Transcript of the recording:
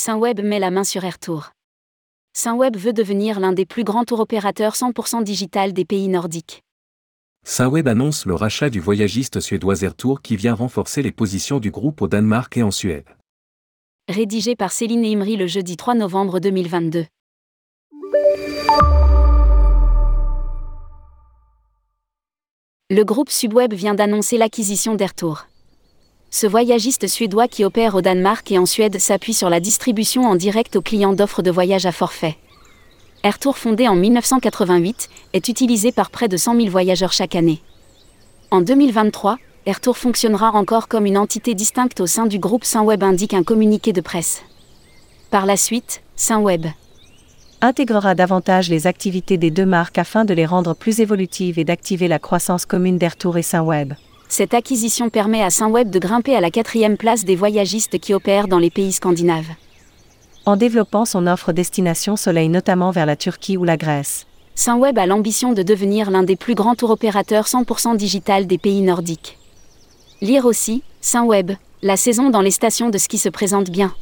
Saint-Web met la main sur AirTour. Saint-Web veut devenir l'un des plus grands tour opérateurs 100% digital des pays nordiques. Saint-Web annonce le rachat du voyagiste suédois AirTour qui vient renforcer les positions du groupe au Danemark et en Suède. Rédigé par Céline Imri le jeudi 3 novembre 2022. Le groupe Subweb vient d'annoncer l'acquisition d'AirTour. Ce voyagiste suédois qui opère au Danemark et en Suède s'appuie sur la distribution en direct aux clients d'offres de voyage à forfait. AirTour fondé en 1988 est utilisé par près de 100 000 voyageurs chaque année. En 2023, AirTour fonctionnera encore comme une entité distincte au sein du groupe Saint-Web indique un communiqué de presse. Par la suite, Saint-Web intégrera davantage les activités des deux marques afin de les rendre plus évolutives et d'activer la croissance commune d'AirTour et Saint-Web. Cette acquisition permet à Saint-Web de grimper à la quatrième place des voyagistes qui opèrent dans les pays scandinaves. En développant son offre destination soleil notamment vers la Turquie ou la Grèce. Saint-Web a l'ambition de devenir l'un des plus grands tour opérateurs 100% digital des pays nordiques. Lire aussi, Saint-Web, la saison dans les stations de ski se présente bien.